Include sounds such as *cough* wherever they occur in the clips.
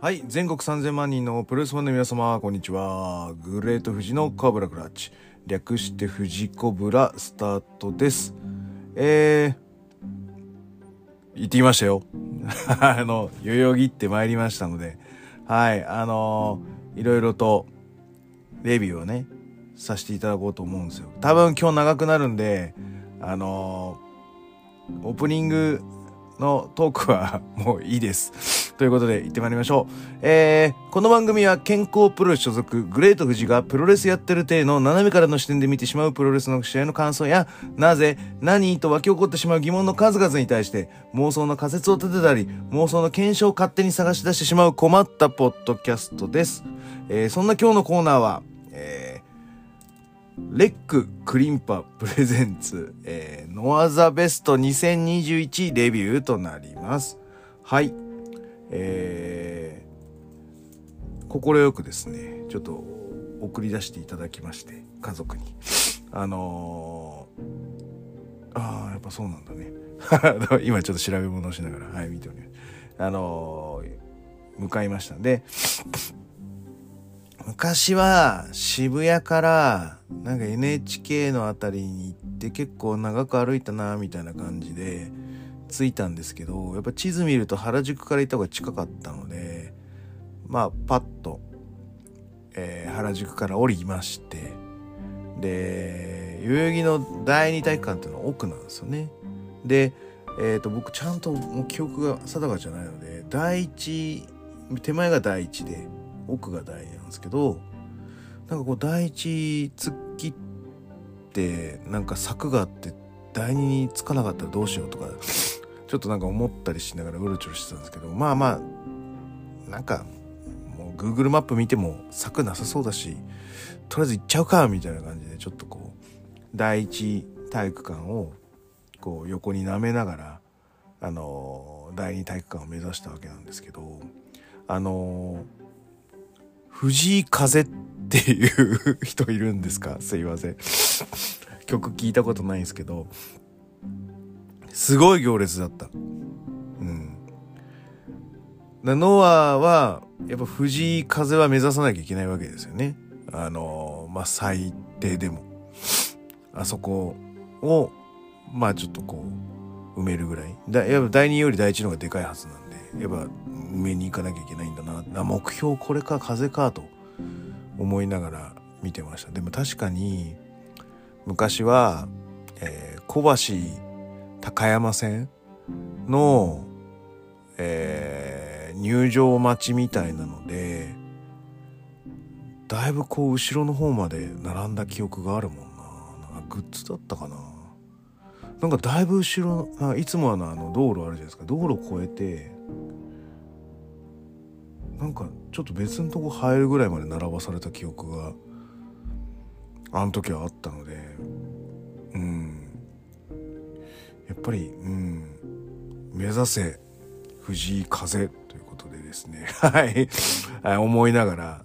はい、全国3000万人のプロレスファンの皆様、こんにちは。グレート富士のカブラクラッチ。略して富士コブラスタートです。えー、行ってきましたよ。*laughs* あの、代々木って参りましたので、はい、あのーいろいろと、レビューをね、させていただこうと思うんですよ。多分今日長くなるんで、あのーオープニングのトークは *laughs* もういいです。ということで行ってまいりましょう。えー、この番組は健康プロレス所属グレート富士がプロレスやってる体の斜めからの視点で見てしまうプロレスの試合の感想や、なぜ、何と湧き起こってしまう疑問の数々に対して妄想の仮説を立てたり、妄想の検証を勝手に探し出してしまう困ったポッドキャストです。えー、そんな今日のコーナーは、えー、レッククリンパプレゼンツ、えー、ノアザベスト2021レビューとなります。はい。えー、快くですね、ちょっと送り出していただきまして、家族に。あのー、ああ、やっぱそうなんだね。*laughs* 今ちょっと調べ物をしながら、はい、見ております。あのー、向かいましたんで、昔は渋谷からなんか NHK のあたりに行って結構長く歩いたなみたいな感じで着いたんですけどやっぱ地図見ると原宿から行った方が近かったのでまあパッと、えー原宿から降りましてで代々木の第二体育館っていうのは奥なんですよね。でえー、と僕ちゃんともう記憶が定かじゃないので第一手前が第一で奥が第二なんですけどなんかこう第一突っ切ってなんか柵があって第二につかなかったらどうしようとかちょっとなんか思ったりしながらうろちょろしてたんですけどまあまあなんかもう Google マップ見ても柵なさそうだしとりあえず行っちゃうかみたいな感じでちょっとこう第一体育館をこう横に舐めながらあの第二体育館を目指したわけなんですけどあの藤井風っていう *laughs* 人いるんですか？すいません。*laughs* 曲聞いたことないんですけどすごい行列だった。うん。だノアはやっぱ藤井風は目指さなきゃいけないわけですよね。あのまあ最低でも。あそこをまあちょっとこう埋めるぐらい。だやっぱ第2より第1の方がでかいはずなんでやっぱ埋めに行かなきゃいけないんだな。あ目標これか風かと思いながら見てました。でも確かに昔は、えー小橋高山線の、えー入場待ちみたいなのでだいぶこう後ろの方まで並んだ記憶があるもんな。なんかグッズだったかな。なんかだいぶ後ろいつもあのあの道路あるじゃないですか。道路を越えてなんかちょっと別のとこ入るぐらいまで並ばされた記憶があの時はあったので。ぱりうん目指せ藤井風ということでですね *laughs* はい思いながら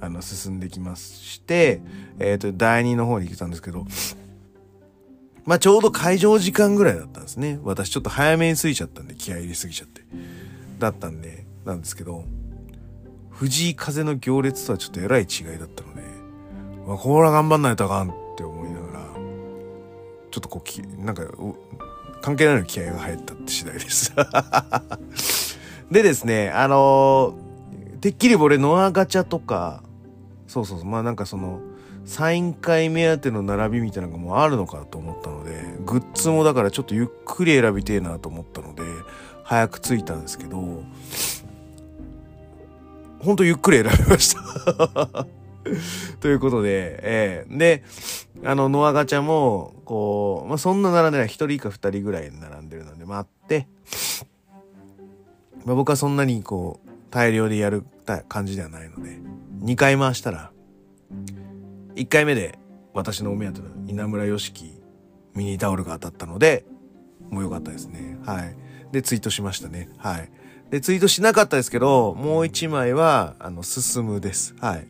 あの進んできましてえっ、と第2の方に来たんですけどまあちょうど会場時間ぐらいだったんですね。私ちょっと早めに過ぎちゃったんで、気合い入れすぎちゃって。だったんで、なんですけど、藤井風の行列とはちょっとえらい違いだったので、まあ、これは頑張んないとあかんって思いながら、ちょっとこうき、なんか、関係ないの気合が入ったって次第です。*laughs* でですね、あのーてっきり俺ノアガチャとか、そうそうそう、まあなんかその、サイン会目当ての並びみたいなのがもうあるのかと思ったので、グッズもだからちょっとゆっくり選びてえなと思ったので、早く着いたんですけど、ほんとゆっくり選びました。*laughs* ということで、ええで、あの、ノアガチャも、こう、まあ、そんな並んでない、一人か二人ぐらい並んでるので待って、まあ、僕はそんなにこう、大量でやる感じではないので、2回回したら、1回目で私のお目当ての稲村良樹ミニタオルが当たったので、もう良かったですね。はい。で、ツイートしましたね。はい。で、ツイートしなかったですけど、もう1枚は、あの、進むです。はい。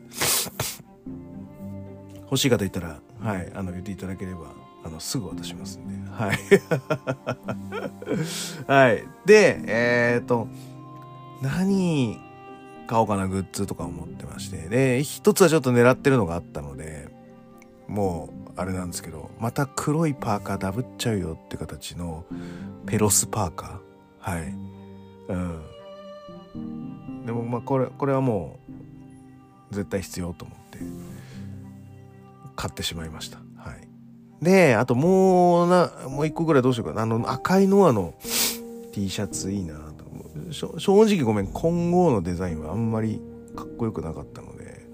欲しい方いたら、はい、あの、言っていただければ、あの、すぐ渡しますんで、はい。*laughs* はい。で、えっ、と、何買おうかなグッズとか思ってましてで一つはちょっと狙ってるのがあったのでもうあれなんですけどまた黒いパーカーダブっちゃうよって形のペロスパーカーはいうん。でもまあこれこれはもう絶対必要と思って買ってしまいました。はい。であともうなもう一個ぐらいどうしようかな。あの赤いノアの T シャツいいなと正直ごめん今後のデザインはあんまりかっこよくなかったので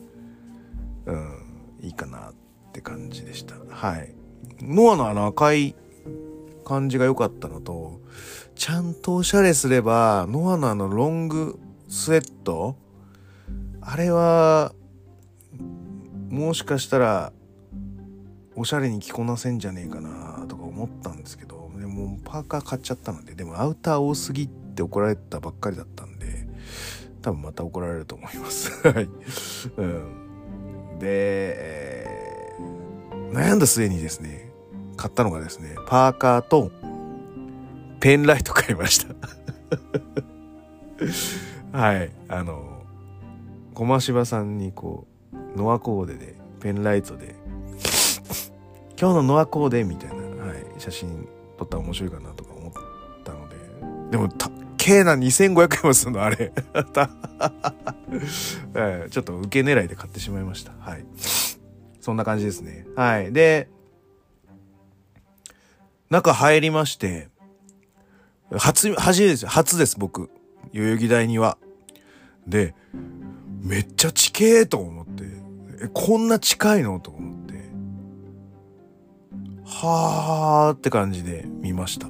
うんいいかなって感じでした。はい。ノアのあの赤い感じが良かったのとちゃんとおしゃれすればノアのあのロングスウェットあれはもしかしたらおしゃれに着こなせんじゃねえかなとか思ったんですけどでもパーカー買っちゃったのででもアウター多すぎって怒られたばっかりだったんで多分また怒られると思います。*laughs* はい、うん、で、え、悩んだ末にですね買ったのがですねパーカーとペンライト買いました。*laughs* はい。あの駒芝さんにこうノアコーデでペンライトで今日のノアコーデみたいな、はい、写真撮ったら面白いかなとか思ったのででもたけえな2500円もするのあれ。*laughs* ちょっと受け狙いで買ってしまいました。はい。そんな感じですね。はい。で中入りまして初、初ですよ。初です、僕。代々木第には。で、めっちゃ地形と思って、え、こんな近いのと思って、はーって感じで見ました。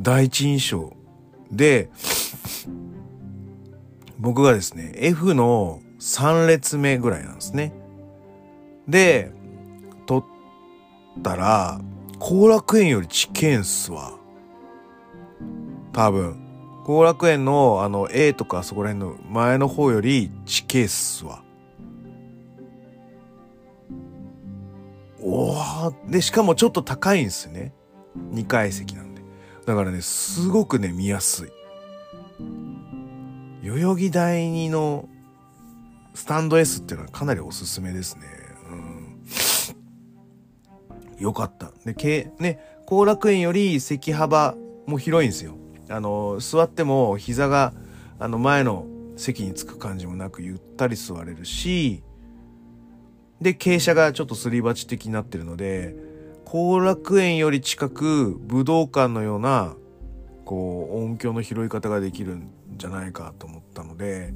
第一印象。で、僕がですね、F の3列目ぐらいなんですね。で、撮ったら、後楽園より地形んすわ。多分。後楽園のあの A とかそこら辺の前の方より地形っすわ。おーで、しかもちょっと高いんですね。2階席なんで。だからね、すごくね、見やすい。代々木第二のスタンド S っていうのはかなりおすすめですね。うん。よかった。で、け、ね、後楽園より席幅も広いんですよ。あの座っても膝があの前の席につく感じもなくゆったり座れるしで傾斜がちょっとすり鉢的になってるので後楽園より近く武道館のようなこう音響の拾い方ができるんじゃないかと思ったので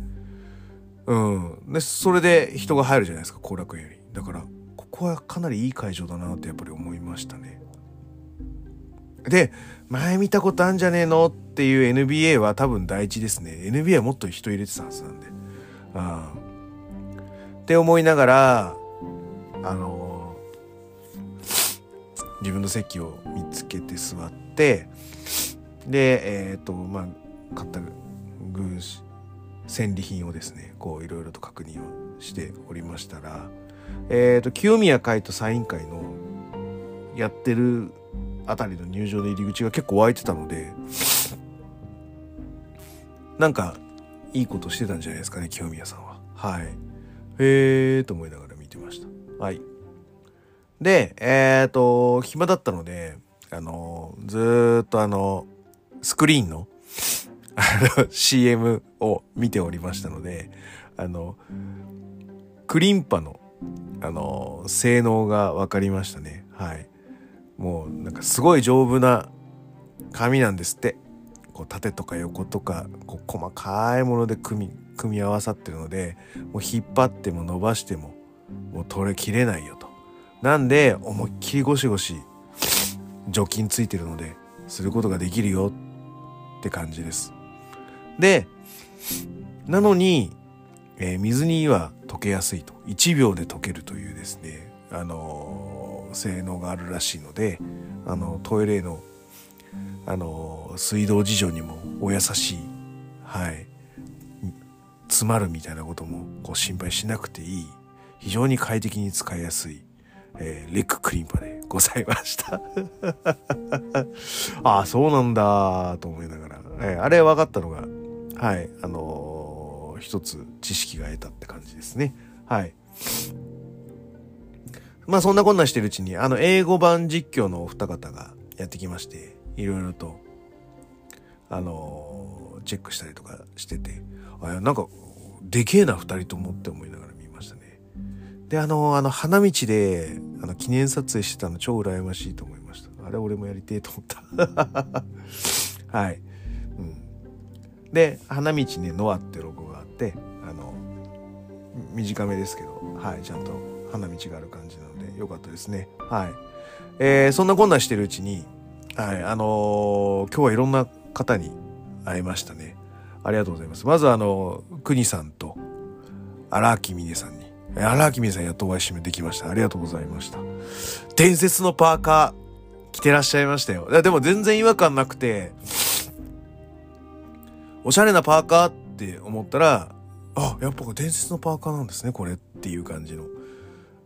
うんでそれで人が入るじゃないですか後楽園よりだからここはかなりいい会場だなってやっぱり思いましたねで前見たことあんじゃねえのっていう NBA は多分第一ですね。NBA はもっと人入れてたはずなんで。うん。って思いながら、あのー、自分の席を見つけて座って、で、えっ、ー、と、まあ、買った軍、戦利品をですね、こういろいろと確認をしておりましたら、えっ、ー、と、清宮会とサイン会のやってるあたりの入場の入り口が結構湧いてたのでなんかいいことしてたんじゃないですかね清宮さんは。はい。へえと思いながら見てました。はい。でえっ、ー、と暇だったのであのずっとあのスクリーンの CM を見ておりましたのであのクリンパのあの性能が分かりましたね。はい。もうなんかすごい丈夫な紙なんですって。こう縦とか横とかこう細かいもので組み組み合わさってるのでもう引っ張っても伸ばしてももう取れきれないよと。なんで思いっきりゴシゴシ除菌ついてるのですることができるよって感じです。でなのに、えー、水には溶けやすいと。1秒で溶けるというですねあのー性能があるらしいのであのトイレのあの水道事情にもお優しいはい詰まるみたいなこともこう心配しなくていい非常に快適に使いやすい、えー、レッククリンパでございました。*laughs* ああそうなんだと思いながら、えー、あれ分かったのがはいあの一つ知識が得たって感じですね。はい。まあそんなこんなしてるうちに、あの、英語版実況のお二方がやってきまして、いろいろと、あのー、チェックしたりとかしてて、あなんか、でけえな二人と思って思いながら見ましたね。で、あのー、あの、花道で、あの、記念撮影してたの超羨ましいと思いました。あれ俺もやりてえと思った。*laughs* はい。うん。で、花道にノアってロゴがあって、あの、短めですけど、はい、ちゃんと花道がある感じなので、よかったですね。はい。えー、そんなこんなしてるうちに、はい、あのー、今日はいろんな方に会いましたね。ありがとうございます。まずあの、国さんと荒木峰さんに。荒木峰さんやっとお会いしめできました。ありがとうございました。伝説のパーカー着てらっしゃいましたよ。でも全然違和感なくて、おしゃれなパーカーって思ったら、あ、やっぱ伝説のパーカーなんですね、これっていう感じの。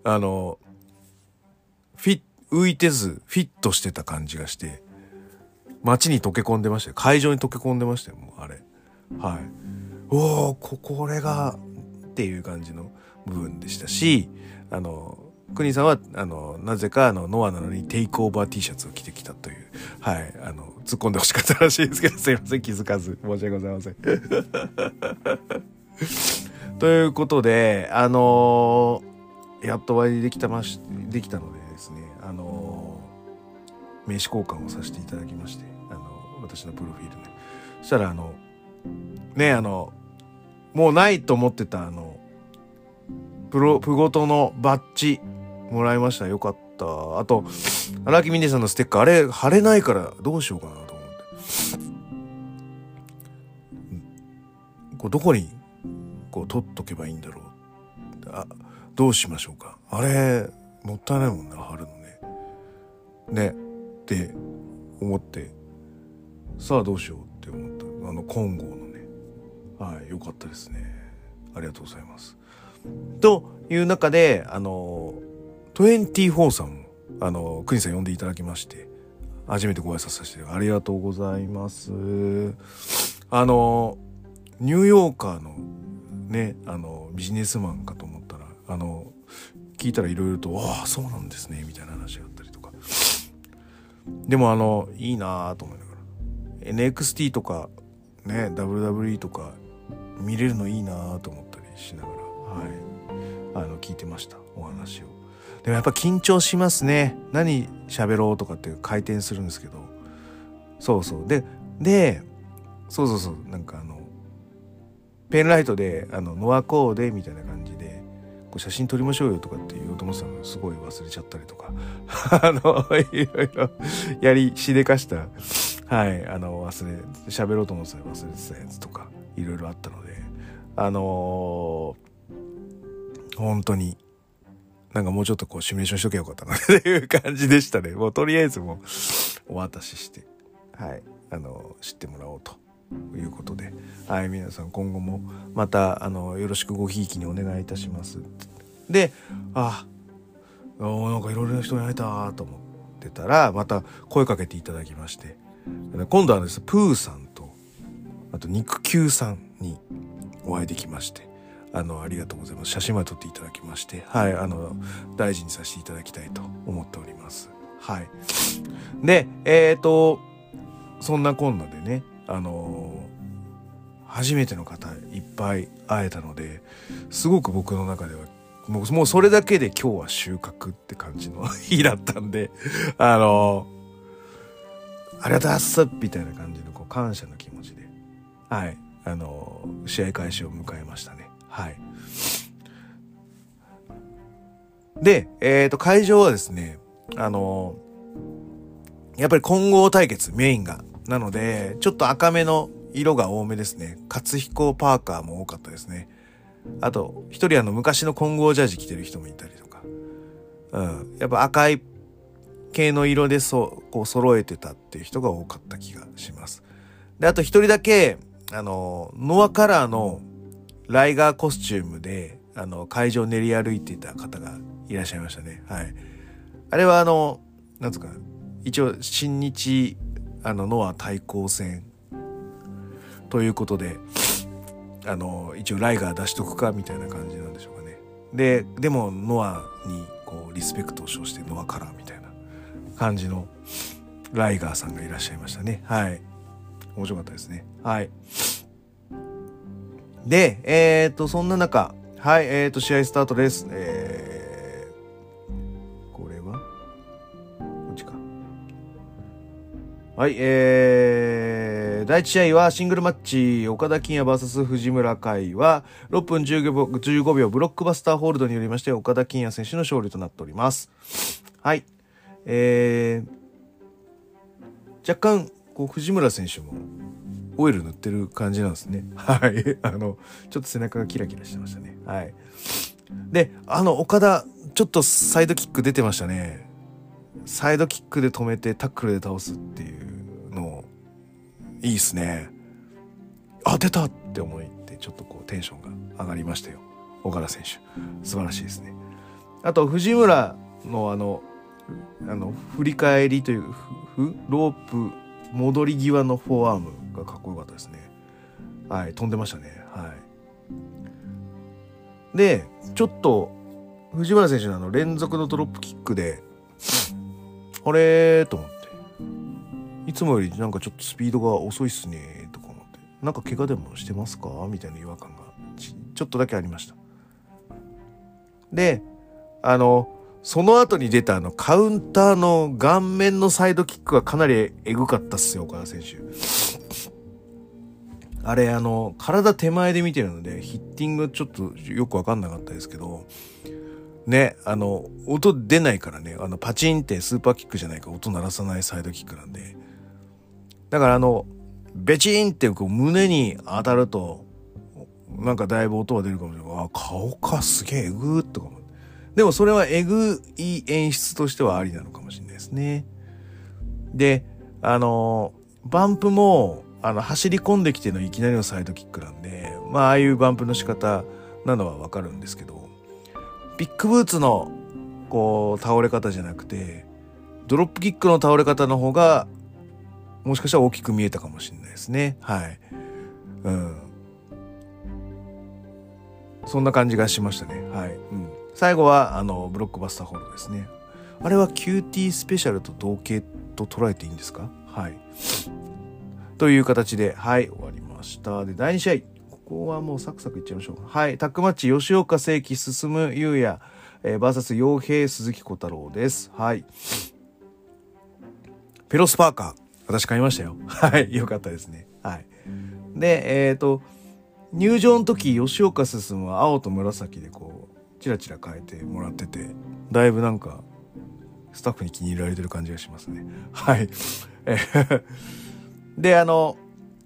あの、フィ、浮いてず、フィットしてた感じがして、街に溶け込んでましたよ。会場に溶け込んでましたよ、もうあれ。はい。おおこ、これが、っていう感じの部分でしたし、あの、国さんは、あの、なぜか、あの、ノアなのにテイクオーバー T シャツを着てきたという、はい、あの、突っ込んでほしかったらしいですけど、すいません、気づかず、申し訳ございません。*laughs* ということで、あのー、やっとお会いできたまし、できたのでですね、あのー、名刺交換をさせていただきまして、あのー、私のプロフィールね。そしたら、あの、ね、あの、もうないと思ってた、あの、プロ、プゴトのバッジもらいました。よかった。あと、荒木ミネさんのステッカー、あれ、貼れないからどうしようかなと思って。こうどこにこう取っとけばいいんだろうあどうしましょうか。あれもったいないもんな貼るのね。ね。って思って。さあどうしようって思った。あの金剛のね。はい良かったですね。ありがとうございます。という中であの24さんもあの国さん呼んでいただきまして初めてご挨拶させてありがとうございます。あのニューヨーカーのねあのビジネスマンかと思ったらあの聞いたらいろいろと「ああそうなんですね」みたいな話があったりとか。でもあのいいなと思いながら。NXT とかね WWE とか見れるのいいなと思ったりしながらはい。あの聞いてましたお話を。でもやっぱ緊張しますね。何喋ろうとかって回転するんですけど。そうそう。ででそうそうそう。なんかあのペンライトであのノアコーデみたいな感じでこう写真撮りましょうよとかって言おうと思ってたのすごい忘れちゃったりとか。*laughs* あのいろいろやりしでかした。はい。あの忘れ喋ろうと思ってた忘れてたやつとかいろいろあったので。あのー、本当になんかもうちょっとこうシミュレーションしとけばよかったなっていう感じでしたね。もうとりあえずもうお渡しして、はい、あの、知ってもらおうということで、はい、皆さん今後もまたあのよろしくごひいきにお願いいたします。で、あ、なんかいろいろな人に会えたと思ってたら、また声かけていただきまして、今度はです、プーさんと、あと肉球さんにお会いできまして、あの、ありがとうございます。写真まで撮っていただきまして、はい、あの、大事にさせていただきたいと思っております。はい。で、えっ、ー、と、そんなこんなでね、あの初めての方いっぱい会えたのですごく僕の中ではもうもうそれだけで今日は収穫って感じの日だったんで *laughs* あのありがとうございますみたいな感じのこう感謝の気持ちではいあの試合開始を迎えましたねはいでえっ、ー、と会場はですねあのやっぱり混合対決メインがなので、ちょっと赤めの色が多めですね。活彦パーカーも多かったですね。あと、一人あの昔の混合ジャージ着てる人もいたりとか。うん。やっぱ赤い系の色でそ、こう揃えてたっていう人が多かった気がします。で、あと一人だけ、あの、ノアカラーのライガーコスチュームで、あの、会場を練り歩いていた方がいらっしゃいましたね。はい。あれはあの、なんつうか、一応、新日あのノア対抗戦ということであの一応ライガー出しとくかみたいな感じなんでしょうかね。ででもノアにこうリスペクトを称してノアカラーみたいな感じのライガーさんがいらっしゃいましたね。はい。面白かったですね。はい。でえっ、とそんな中はいえっ、と試合スタートです。えー、これは？こっちか。はいえー、第1試合はシングルマッチ岡田金也 VS 藤村海は6分15秒 ,15 秒ブロックバスターホールドによりまして岡田金也選手の勝利となっております。はいえー、若干こう藤村選手もオイル塗ってる感じなんですね。はい。*laughs* あの、ちょっと背中がキラキラしてましたね。はい。で、あの、岡田、ちょっとサイドキック出てましたね。サイドキックで止めてタックルで倒すっていうの、いいっすね。あ、出たって思って、ちょっとこうテンションが上がりましたよ。岡田選手。素晴らしいですね。あと、藤村のあの、あの、振り返りという、ロープ戻り際のフォアアームがかっこよかったですね。はい、飛んでましたね。はい。で、ちょっと、藤原選手のあの連続のドロップキックで、あれと思って。いつもよりなんかちょっとスピードが遅いっすねとか思って。なんか怪我でもしてますか？みたいな違和感がちょっとだけありました。で、あの、その後に出たあのカウンターの顔面のサイドキックはかなりエグかったっすよ、岡田選手。あれ、あの、体手前で見てるので、ヒッティングちょっとよくわかんなかったですけど、ね、あの、音出ないからね、あの、パチンってスーパーキックじゃないか音鳴らさないサイドキックなんで。だからあの、ベチンってこう胸に当たると、なんかだいぶ音が出るかもしれない。あ、顔か、すげえ、えぐーっとか思でもそれはえぐい演出としてはありなのかもしれないですね。で、あの、バンプも、あの、走り込んできてのいきなりのサイドキックなんで、まあ、ああいうバンプの仕方なのはわかるんですけど、ビッグブーツの、こう、倒れ方じゃなくて、ドロップキックの倒れ方の方が、もしかしたら大きく見えたかもしれないですね。はい。うん。そんな感じがしましたね。はい。うん。最後はあのブロックバスターホールですね。あれは QT スペシャルと同型と捉えていいんですか？はい。という形ではい終わりました。で第2試合。ここはもうサクサクいっちゃいましょう。はい。タックマッチ吉岡聖輝進優也。えー、VS 傭兵鈴木小太郎です。はい。ペロスパーカー。私買いましたよ。はい。よかったですね。はい。でえっ、ー、と入場の時吉岡進は青と紫でこうチラチラ変えてもらっててだいぶなんかスタッフに気に入られてる感じがしますね。*laughs* はい。*laughs* であの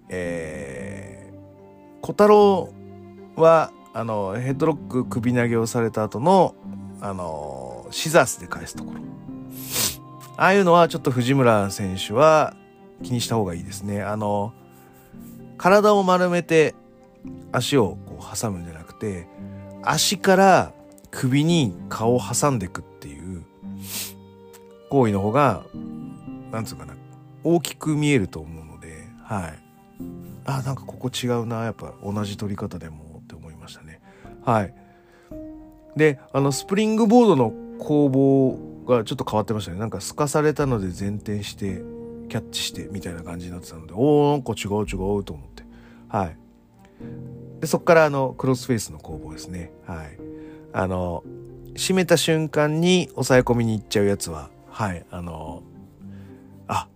えー、小太郎はあのヘッドロック首投げをされた後のあのシザースで返すところ。ああいうのはちょっと藤村選手は気にした方がいいですね。あの体を丸めて足をこう挟むんじゃなくて足から首に顔を挟んでいくっていう行為の方が、なんつうかな、大きく見えると思うので、はい。あ、なんかここ違うな、やっぱ同じ撮り方でもって思いましたね。はい。で、あの、スプリングボードの攻防がちょっと変わってましたね。なんか透かされたので前転して、キャッチしてみたいな感じになってたので、おー、なんか違う違うと思って。はい。で、そっからあの、クロスフェイスの攻防ですね。はい。あの、閉めた瞬間に抑え込みに行っちゃうやつは、はい、あの、あ、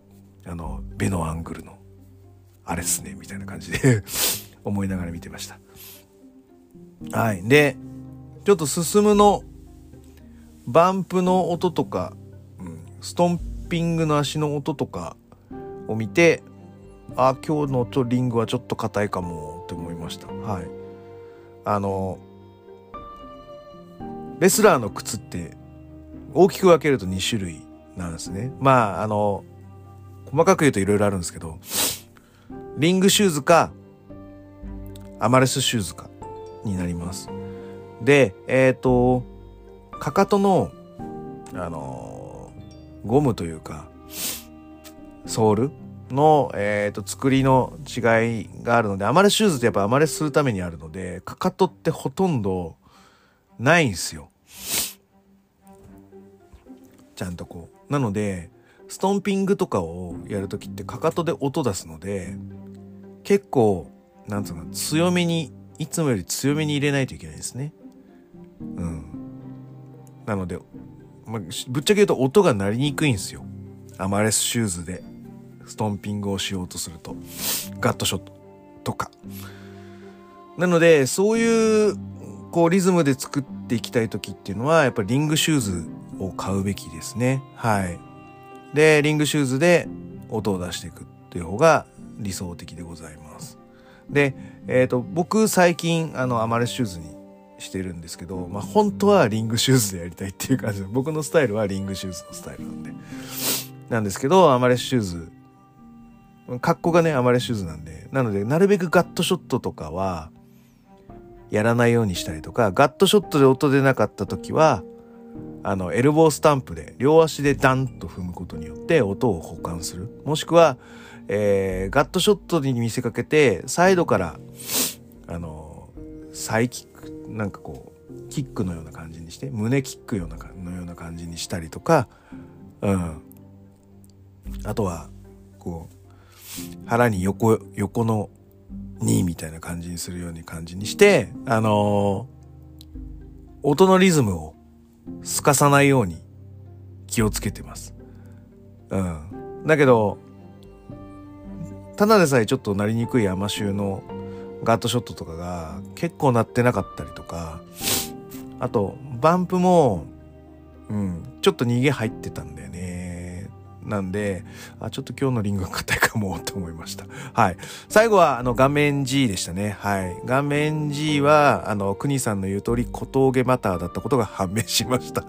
あの、ベのアングルの、あれっすね、みたいな感じで *laughs* 思いながら見てました。はい。で、ちょっと進むの、バンプの音とか、うん、ストンピングの足の音とかを見て、あ、今日のとリングはちょっと硬いかもって思いました。はい。あの、レスラーの靴って大きく分けると2種類なんですね。まあ、あの、細かく言うと色々あるんですけど、リングシューズか、アマレスシューズかになります。で、えっ、ー、と、かかとの、あの、ゴムというか、ソールの、えーと、作りの違いがあるのでアマレスシューズってやっぱアマレスするためにあるのでかかとってほとんどないんですよ。ちゃんとこう。なのでストンピングとかをやる時ってかかとで音出すので結構なんつうの強めにいつもより強めに入れないといけないですね。うん。なので、ま、ぶっちゃけ言うと音が鳴りにくいんですよ。アマレスシューズでストンピングをしようとすると。ガットショットとか。なので、そういう、こう、リズムで作っていきたい時っていうのは、やっぱりリングシューズを買うべきですね。はい。で、リングシューズで音を出していくっていう方が理想的でございます。で、えっ、ー、と、僕最近、あの、アマレスシューズにしてるんですけど、まあ、本当はリングシューズでやりたいっていう感じで、僕のスタイルはリングシューズのスタイルなんで。なんですけど、アマレスシューズ、格好がね、アマレスシューズなんで、なので、なるべくガットショットとかは、やらないようにしたりとか、ガットショットで音出なかった時は、あの、エルボースタンプで、両足でダンと踏むことによって音を補完する。もしくは、えー、ガットショットに見せかけて、サイドから、あの、サイキック、なんかこう、キックのような感じにして、胸キックようなのような感じにしたりとか、うん。あとは、こう、腹に横、横の2みたいな感じにするように感じにして、あのー、音のリズムをすかさないように気をつけてます。うん。だけど、ただでさえちょっとなりにくい甘臭のガットショットとかが結構鳴ってなかったりとか、あと、バンプも、うん、ちょっと逃げ入ってたんだよね。なんで、あ、ちょっと今日のリングが硬いかもと思いました。はい。最後は、あの、画面 G でしたね。はい。画面 G は、あの、国さんの言う通り、小峠マターだったことが判明しました *laughs*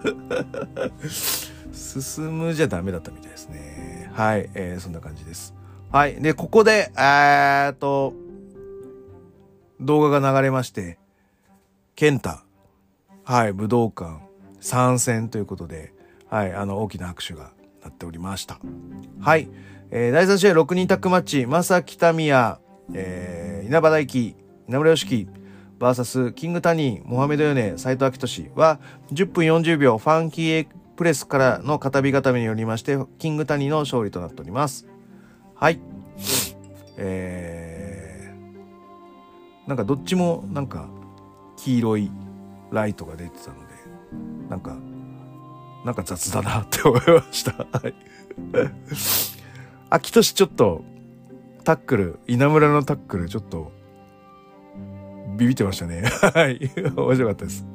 進むじゃダメだったみたいですね。はい。えー、そんな感じです。はい。で、ここで、えーっと、動画が流れまして、ケンタ、はい、武道館参戦ということで、はい、あの、大きな拍手がなっておりました。はい。えー、第3試合6人タッグマッチ、正木民也、えー、稲葉大輝、稲村良樹、バーサス、キングタニー、モハメドヨネ、斎藤明俊は、10分40秒、ファンキーエプレスからの片火固めによりまして、キングタニーの勝利となっております。はい。えー、なんかどっちもなんか黄色いライトが出てたので、なんか、なんか雑だなって思いました。はい。秋年ちょっと、タックル、稲村のタックル、ちょっと、ビビってましたね。はい。面白かったです。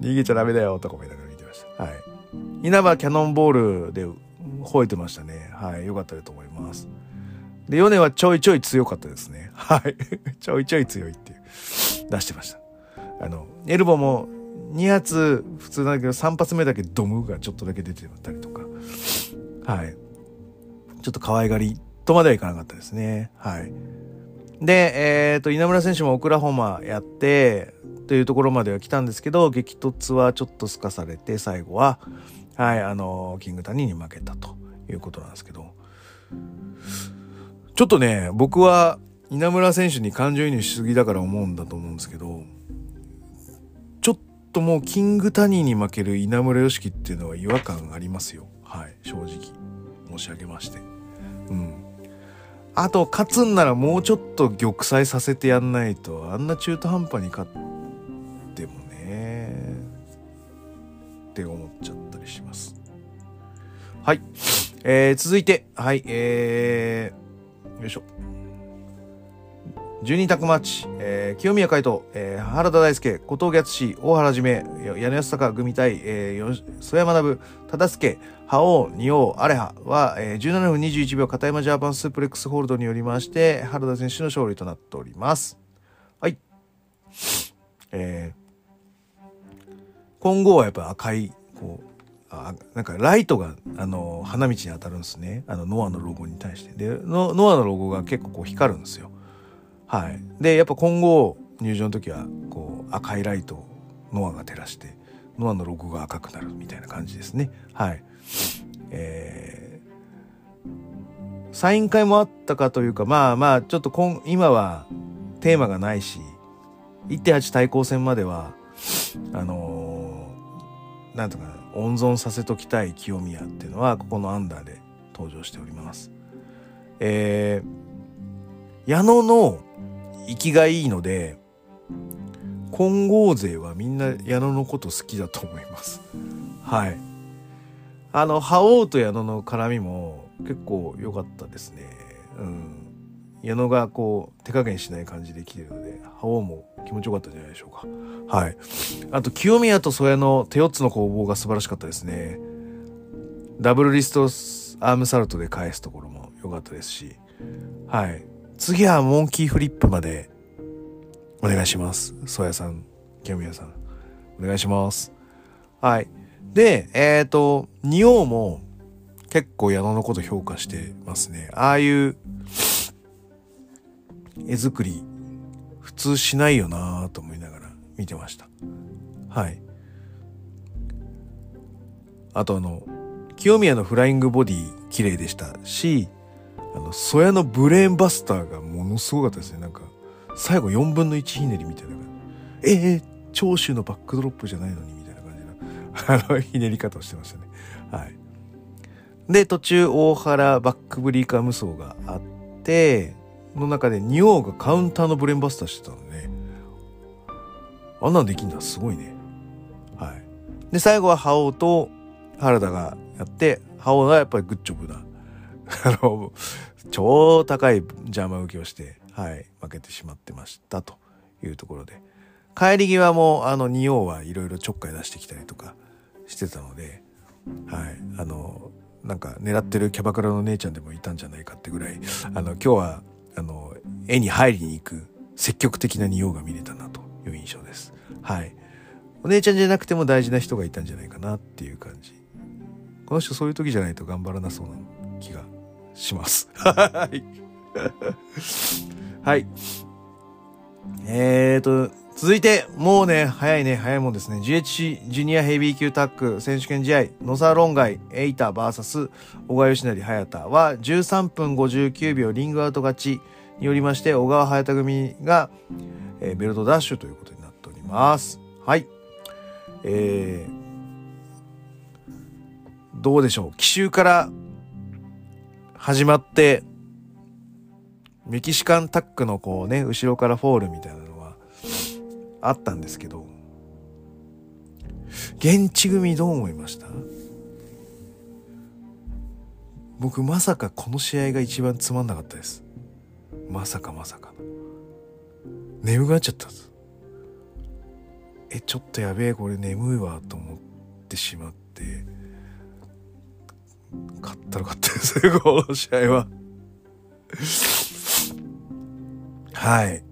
逃げちゃダメだよ、とか思いながら見てました。はい。稲葉キャノンボールで吠えてましたね。はい。よかったと思います。で、ヨネはちょいちょい強かったですね。はい。*laughs* ちょいちょい強いっていう、出してました。あの、エルボも2発普通だけど3発目だけドムがちょっとだけ出てたりとか。はい。ちょっと可愛がりとまではいかなかったですね。はい。で、えっ、ー、と、稲村選手もオクラホマやって、というところまでは来たんですけど、激突はちょっとすかされて、最後は、はい、あの、キングタニに負けたということなんですけど、ちょっとね、僕は稲村選手に感情移入しすぎだから思うんだと思うんですけど、ともうキングタニーに負ける稲村良樹っていうのは違和感ありますよ。はい、正直。申し上げまして。うん。あと、勝つんならもうちょっと玉砕させてやんないと、あんな中途半端に勝ってもね、って思っちゃったりします。はい。えー、続いて、はい、えー、よいしょ。12択マッチ、えー、清宮海斗、えー、原田大輔、後藤敦大原じめ、矢野康隆組対、えー、曽山学、忠助、覇王、二王、アレハは、えー、17分21秒片山ジャパンスープレックスホールドによりまして、原田選手の勝利となっております。はい。えー、今後はやっぱ赤い、こう、あなんかライトが、あの、花道に当たるんですね。あの、ノアのロゴに対して。で、ノアのロゴが結構こう光るんですよ。はい。で、やっぱ今後、入場の時は、こう、赤いライトをノアが照らして、ノアのロゴが赤くなるみたいな感じですね。はい。えー、サイン会もあったかというか、まあまあ、ちょっと今今はテーマがないし、1.8対抗戦までは、あのー、なんとか温存させときたい清宮っていうのは、ここのアンダーで登場しております。えー、矢野の生きがいいので、金剛勢はみんな矢野のこと好きだと思います。はい。あの、覇王と矢野の絡みも結構良かったですね。うん。矢野がこう手加減しない感じで来てるので、覇王も気持ちよかったんじゃないでしょうか。はい。あと、清宮と曽谷の手四つの攻防が素晴らしかったですね。ダブルリストアームサルトで返すところも良かったですし。はい。次はモンキーフリップまでお願いします。曽谷さん、清宮さん。お願いします。はい。で、えっ、ー、と、仁王も結構矢野のこと評価してますね。ああいう絵作り普通しないよなぁと思いながら見てました。はい。あとあの、清宮のフライングボディ綺麗でしたし、あの、ソヤのブレーンバスターがものすごかったですね。なんか、最後4分の1ひねりみたいな。ええー、長州のバックドロップじゃないのにみたいな感じの、あの、ひねり方をしてましたね。はい。で、途中、大原バックブリーカー無双があって、の中で仁王がカウンターのブレーンバスターしてたのね。あんなんできんだ。すごいね。はい。で、最後は覇王と原田がやって、覇王がやっぱりグッジョブな。*laughs* あの、超高い邪魔受けをして、はい、負けてしまってましたというところで。帰り際も、あの、仁王はいろいろちょっかい出してきたりとかしてたので、はい、あの、なんか狙ってるキャバクラの姉ちゃんでもいたんじゃないかってぐらい、あの、今日はあの、絵に入りに行く積極的な仁王が見れたなという印象です。はい。お姉ちゃんじゃなくても大事な人がいたんじゃないかなっていう感じ。この人そういう時じゃないと頑張らなそうな気がします。はい。はい。えーと、続いて、もうね、早いね、早いもんですね。GHC ジュニアヘビー級タック選手権試合、野沢論外、エイタ VS 小川義成早田は13分59秒リングアウト勝ちによりまして、小川早田組が、えー、ベルトダッシュということになっております。はい。えー、どうでしょう。奇襲から始まって、メキシカンタックのこうね、後ろからフォールみたいなのはあったんですけど、現地組どう思いました？僕まさかこの試合が一番つまんなかったです。まさかまさか。眠くなっちゃったんです。え、ちょっとやべえ、これ眠いわ、と思ってしまって、勝ったら勝ったですね、*laughs* この試合は。はい。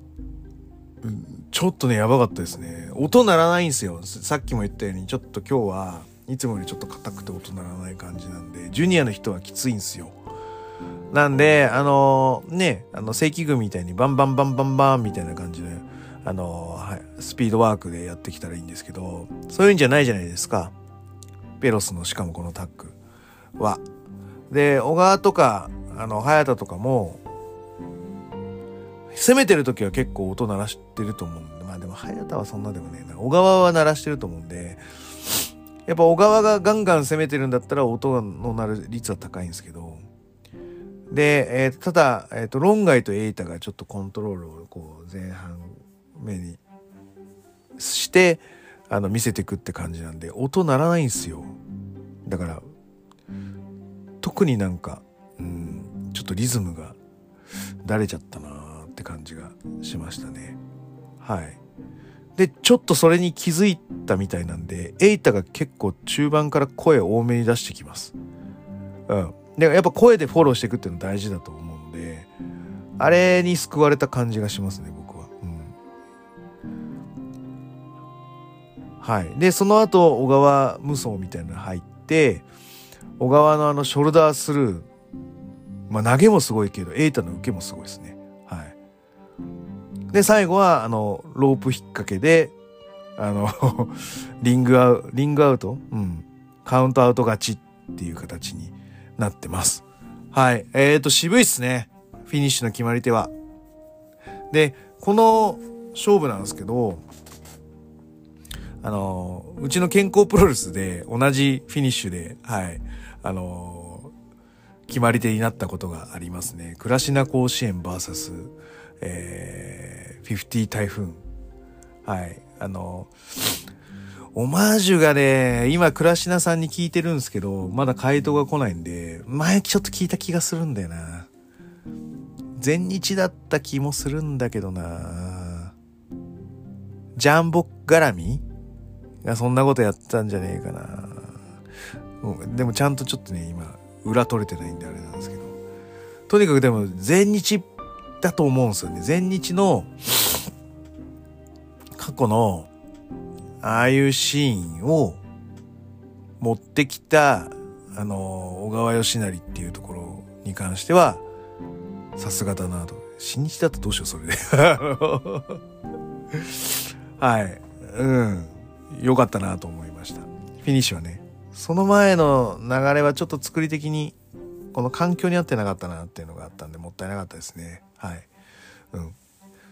うんちょっとね、やばかったですね。音鳴らないんですよ。さっきも言ったように、ちょっと今日はいつもよりちょっと硬くて音鳴らない感じなんで、ジュニアの人はきついんですよ。なんで、あのー、ね、あの、正規軍みたいにバンバンバンバンバンみたいな感じで、あのー、はい、スピードワークでやってきたらいいんですけど、そういうんじゃないじゃないですか。ペロスのしかもこのタッグは。で、小川とか、あの、早田とかも、攻めてる時は結構音鳴らしてると思うんで、まあでも早田はそんなでもねえな。小川は鳴らしてると思うんで、やっぱ小川がガンガン攻めてるんだったら音の鳴る率は高いんですけど、で、えー、ただ、えっ、ー、と、論外とエイタがちょっとコントロールをこう前半目にして、あの、見せてくって感じなんで、音鳴らないんですよ。だから、特になんか、うん、ちょっとリズムがだれちゃったなって感じがしましたね。はい。で、ちょっとそれに気づいたみたいなんで、エイタが結構中盤から声多めに出してきます。うん。で、やっぱ声でフォローしていくっていうの大事だと思うんで、あれに救われた感じがしますね、僕は。うん。はい。で、その後、小川無双みたいなの入って、小川のあのショルダースルー、まあ投げもすごいけど、エイタの受けもすごいですね。はい。で、最後は、あの、ロープ引っ掛けで、あの *laughs* リングアウト、リングアウト？うん。カウントアウト勝ちっていう形になってます。はい。えっ、ー、と、渋いっすね。フィニッシュの決まり手は。で、この勝負なんですけど、あの、うちの健康プロレスで同じフィニッシュで、はい、あの、決まり手になったことがありますね。倉科甲子園 VS、えー、50台風。はい、あの、オマージュがね、今、倉科さんに聞いてるんですけど、まだ回答が来ないんで、前ちょっと聞いた気がするんだよな。全日だった気もするんだけどな。ジャンボ絡み？がそんなことやったんじゃねえかな。でもちゃんとちょっとね、今、裏取れてないんであれなんですけど。とにかくでも、全日だと思うんですよね。全日の、過去の、ああいうシーンを持ってきた、あの、小川義成っていうところに関しては、さすがだなと。新日だとどうしよう、それで。*laughs* はい。うん。良かったなと思いました。フィニッシュはね。その前の流れはちょっと作り的に、この環境に合ってなかったなっていうのがあったんで、もったいなかったですね。はい。うん。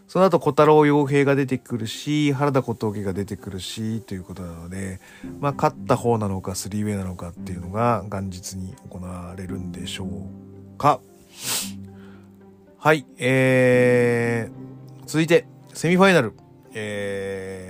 その後、小太郎洋平が出てくるし、原田小峠が出てくるし、ということなので、まあ、勝った方なのか、スリーウェイなのかっていうのが、元日に行われるんでしょうか。はい、えー、続いて、セミファイナル。えー、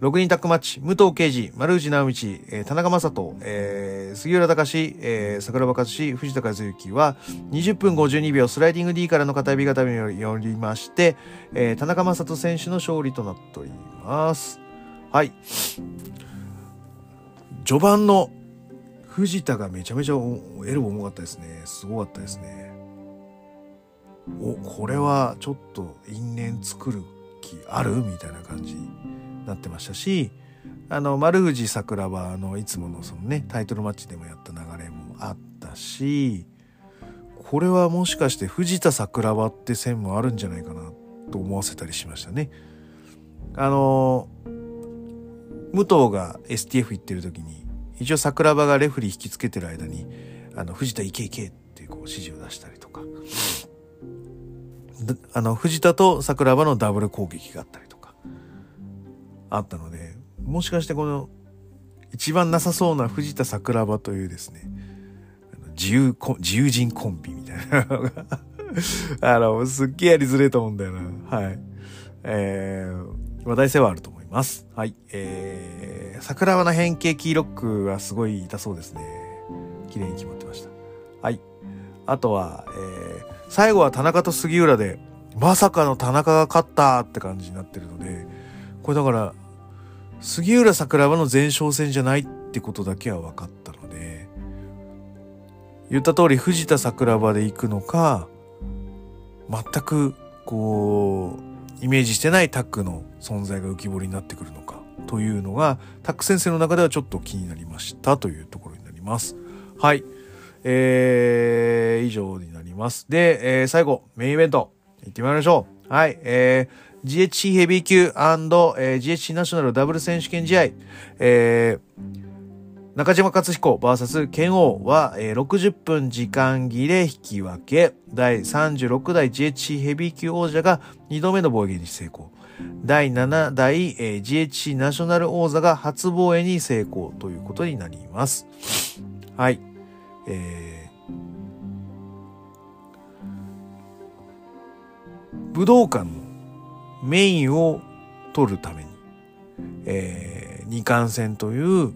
6人タッグマッチ、武藤敬司、丸内直道、えー、田中正人、えー、杉浦隆、えー、桜庭和志、藤田和幸は、20分52秒スライディング D からの片指固めによりまして、えー、田中正人選手の勝利となっております。はい。序盤の藤田がめちゃめちゃエルボ重かったですね。すごかったですね。おこれはちょっと因縁作る気ある？みたいな感じなってましたしあの丸藤桜庭のいつものそのねタイトルマッチでもやった流れもあったしこれはもしかして藤田桜庭って線もあるんじゃないかなと思わせたりしましたね。あの武藤が STF 行ってる時に一応桜庭がレフリー引きつけてる間にあの藤田行け行けってこう指示を出したりとかあの、藤田と桜庭のダブル攻撃があったり、あったので、もしかしてこの、一番なさそうな藤田桜庭というですね、自由自由人コンビみたいなのが *laughs* あの、すっげえやりづれえと思うんだよな。はい。えー、話題性はあると思います。はい。えー、桜庭の変形キーロックはすごい痛そうですね。綺麗に決まってました。はい。あとは、えー、最後は田中と杉浦で、まさかの田中が勝ったって感じになってるので、これだから、杉浦桜庭の前哨戦じゃないってことだけは分かったので、言った通り藤田桜庭で行くのか、全くこう、イメージしてないタッグの存在が浮き彫りになってくるのかというのが、タッグ先生の中ではちょっと気になりましたというところになります。はい。えー、以上になります。で、えー、最後、メインイベント、行ってみましょう。はい、えー、GHC ヘビー級、えー、GHC ナショナルダブル選手権試合、えー、中島克彦 VS 剣王は、えー、60分時間切れ引き分け。第36代 GHC ヘビー級王者が2度目の防衛に成功。第7代、えー、GHC ナショナル王座が初防衛に成功ということになります。はい。えー、武道館のメインを取るために、えー、二冠戦という、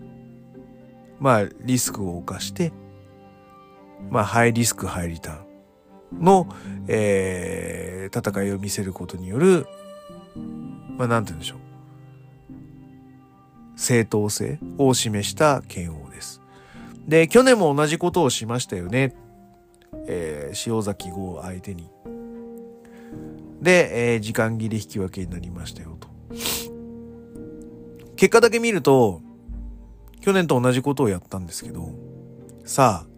まあ、リスクを冒して、まあ、ハイリスク、ハイリターンの、えー、戦いを見せることによる、まあ、なんて言うんでしょう。正当性を示した剣王です。で、去年も同じことをしましたよね。えー、塩崎号相手に。で、えー、時間切り引き分けになりましたよと。結果だけ見ると、去年と同じことをやったんですけど、さあ、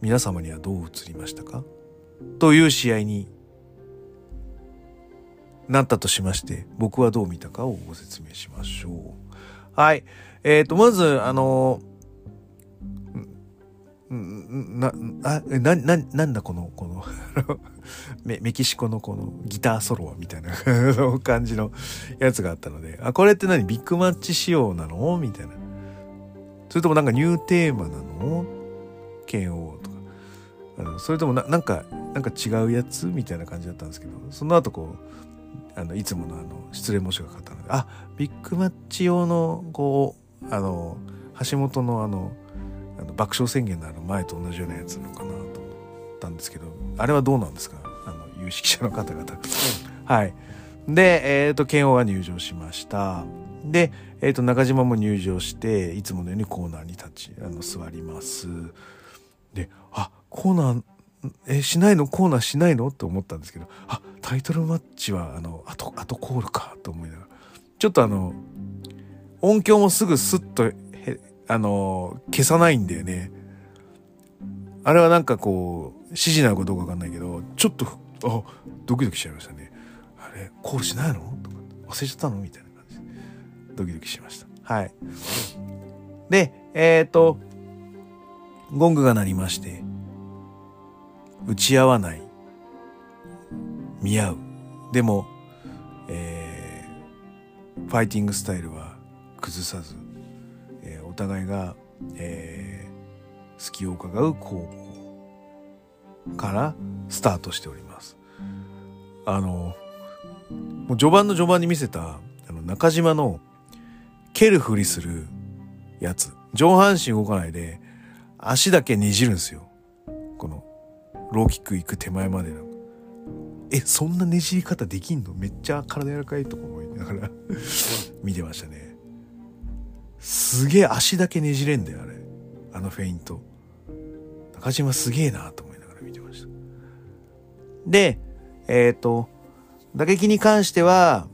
皆様にはどう映りましたか？という試合になったとしまして、僕はどう見たかをご説明しましょう。はい。えっ、ー、と、まず、あのな、あ、な、な、なんだこの、この *laughs* メ、メキシコのこのギターソロはみたいな。*laughs* 感じのやつがあったので、あ、これって何？ビッグマッチ仕様なの？みたいな。それともなんかニューテーマなの？剣王とか。あのそれともななんか、なんか違うやつ？みたいな感じだったんですけど、その後こう、あの、いつものあの、失礼申し訳なかったので、あ、ビッグマッチ用の、こう、あの、橋本のあの、あの爆笑宣言のあの前と同じようなやつなのかなと思ったんですけどあれはどうなんですか？あの有識者の方々。はい。でえっ、ー、と剣王が入場しました。で、えー、と中島も入場していつものようにコーナーに立ちあの座ります。であコーナーえしないの？コーナーしないの？って思ったんですけどあタイトルマッチはあの後後コールかと思いながら。ちょっとあの音響もすぐスッとあの、消さないんだよね。あれはなんかこう、指示なのかどうかわかんないけど、ちょっと、あ、ドキドキしちゃいましたね。あれ、コールしないの？とか、忘れちゃったの？みたいな感じ。ドキドキしました。はい。で、えっ、ー、と、ゴングが鳴りまして、打ち合わない。見合う。でも、えー、ファイティングスタイルは崩さず、互いが、えー、隙を伺う攻防からスタートしております。あの、もう序盤の序盤に見せたあの中島の蹴るふりするやつ。上半身動かないで足だけねじるんですよ。このローキック行く手前までの。え、そんなねじり方できんの？めっちゃ体柔らかいとか思いながら *laughs* 見てましたね。すげえ足だけねじれんだよ、あれ。あのフェイント。中島すげえなと思いながら見てました。で、えっ、ー、と、打撃に関しては、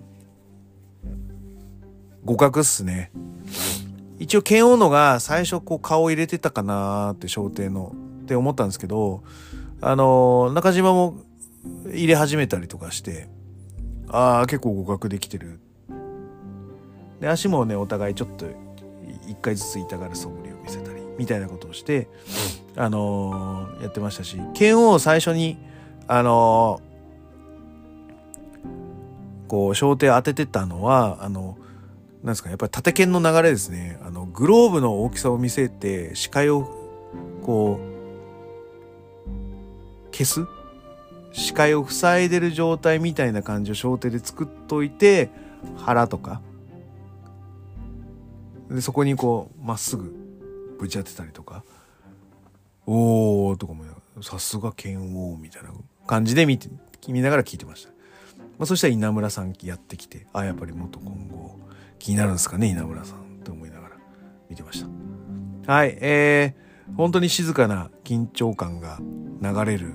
互角っすね。一応、剣王のが最初こう顔入れてたかなーって、小艇の。って思ったんですけど、あのー、中島も入れ始めたりとかして、ああ、結構互角できてる。で、足もね、お互いちょっと一回ずつ痛がる素振りを見せたりみたいなことをして、あのー、やってましたし剣王を最初にあのー、こう小手当ててたのはあのなんですかやっぱり縦剣の流れですね。あのグローブの大きさを見せて視界をこう消す？視界を塞いでる状態みたいな感じを小手で作っといて腹とかでそこにこうまっすぐぶち当てたりとか「おー」とかもさすが剣王みたいな感じで見て見ながら聞いてました、まあ、そしたら稲村さんやってきてあやっぱり元今後気になるんですかね稲村さんって思いながら見てました。はいえー、本当に静かな緊張感が流れる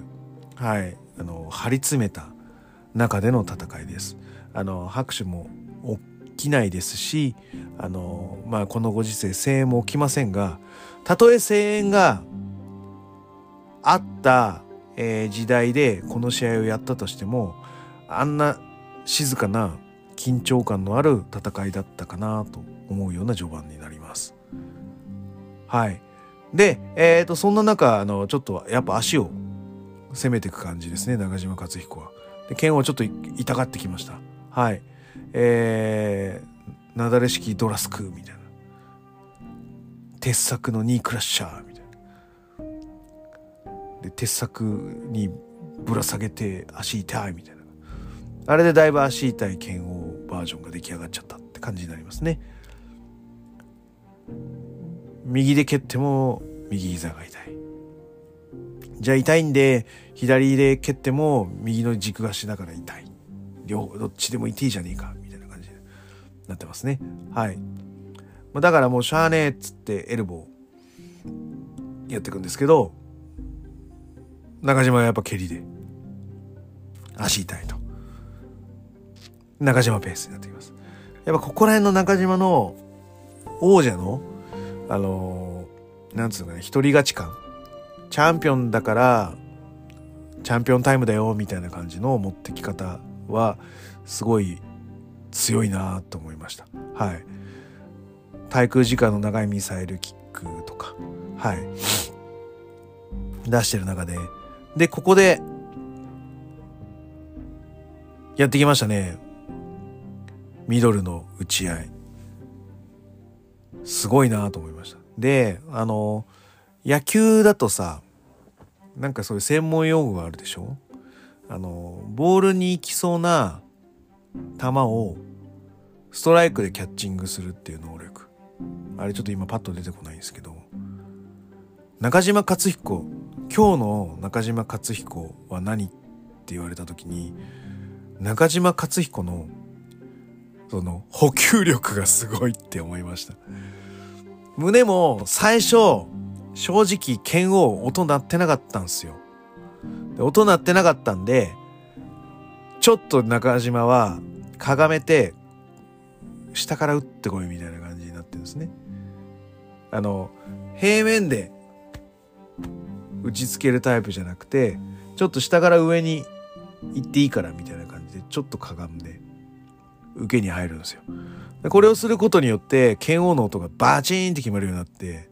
はいあの張り詰めた中での戦いです。あの拍手もきないですしあのまあこのご時世声援も起きませんがたとえ声援があった、えー、時代でこの試合をやったとしてもあんな静かな緊張感のある戦いだったかなと思うような序盤になります。はい。で、えっ、ー、と、そんな中、あの、ちょっとやっぱ足を攻めていく感じですね、中島克彦は。で、剣をちょっと痛がってきました。はい。えー、なだれ式ドラスクみたいな。鉄柵のニークラッシャーみたいな。で、鉄柵にぶら下げて足痛いみたいな。あれでだいぶ足痛い剣王バージョンが出来上がっちゃったって感じになりますね。右で蹴っても右膝が痛い。じゃあ痛いんで左で蹴っても右の軸足だから痛い。両方どっちでも痛いいじゃねえかみたいな感じになってますね。はい。だからもうしゃあねえっつってエルボーやっていくんですけど中島はやっぱ蹴りで足痛いと。中島ペースになってきます。やっぱここら辺の中島の王者のあのー、なんつうのかね一人勝ち感。チャンピオンだからチャンピオンタイムだよみたいな感じの持ってき方はすごい強いなと思いました。はい。対空時間の長いミサイルキックとか、はい。出してる中で。で、ここで、やってきましたね。ミドルの打ち合い。すごいなと思いました。で、あの、野球だとさ、なんかそういう専門用語があるでしょ？あの、ボールに行きそうな球をストライクでキャッチングするっていう能力。あれちょっと今パッと出てこないんですけど、中島克彦、今日の中島克彦は何って言われた時に、中島克彦のその補給力がすごいって思いました。胸も最初正直剣王音鳴ってなかったんですよ。音鳴ってなかったんで、ちょっと中島はかがめて下から打ってこいみたいな感じになってるんですね。あの、平面で打ちつけるタイプじゃなくて、ちょっと下から上に行っていいからみたいな感じでちょっとかがんで受けに入るんですよ。これをすることによって剣王の音がバチーンって決まるようになって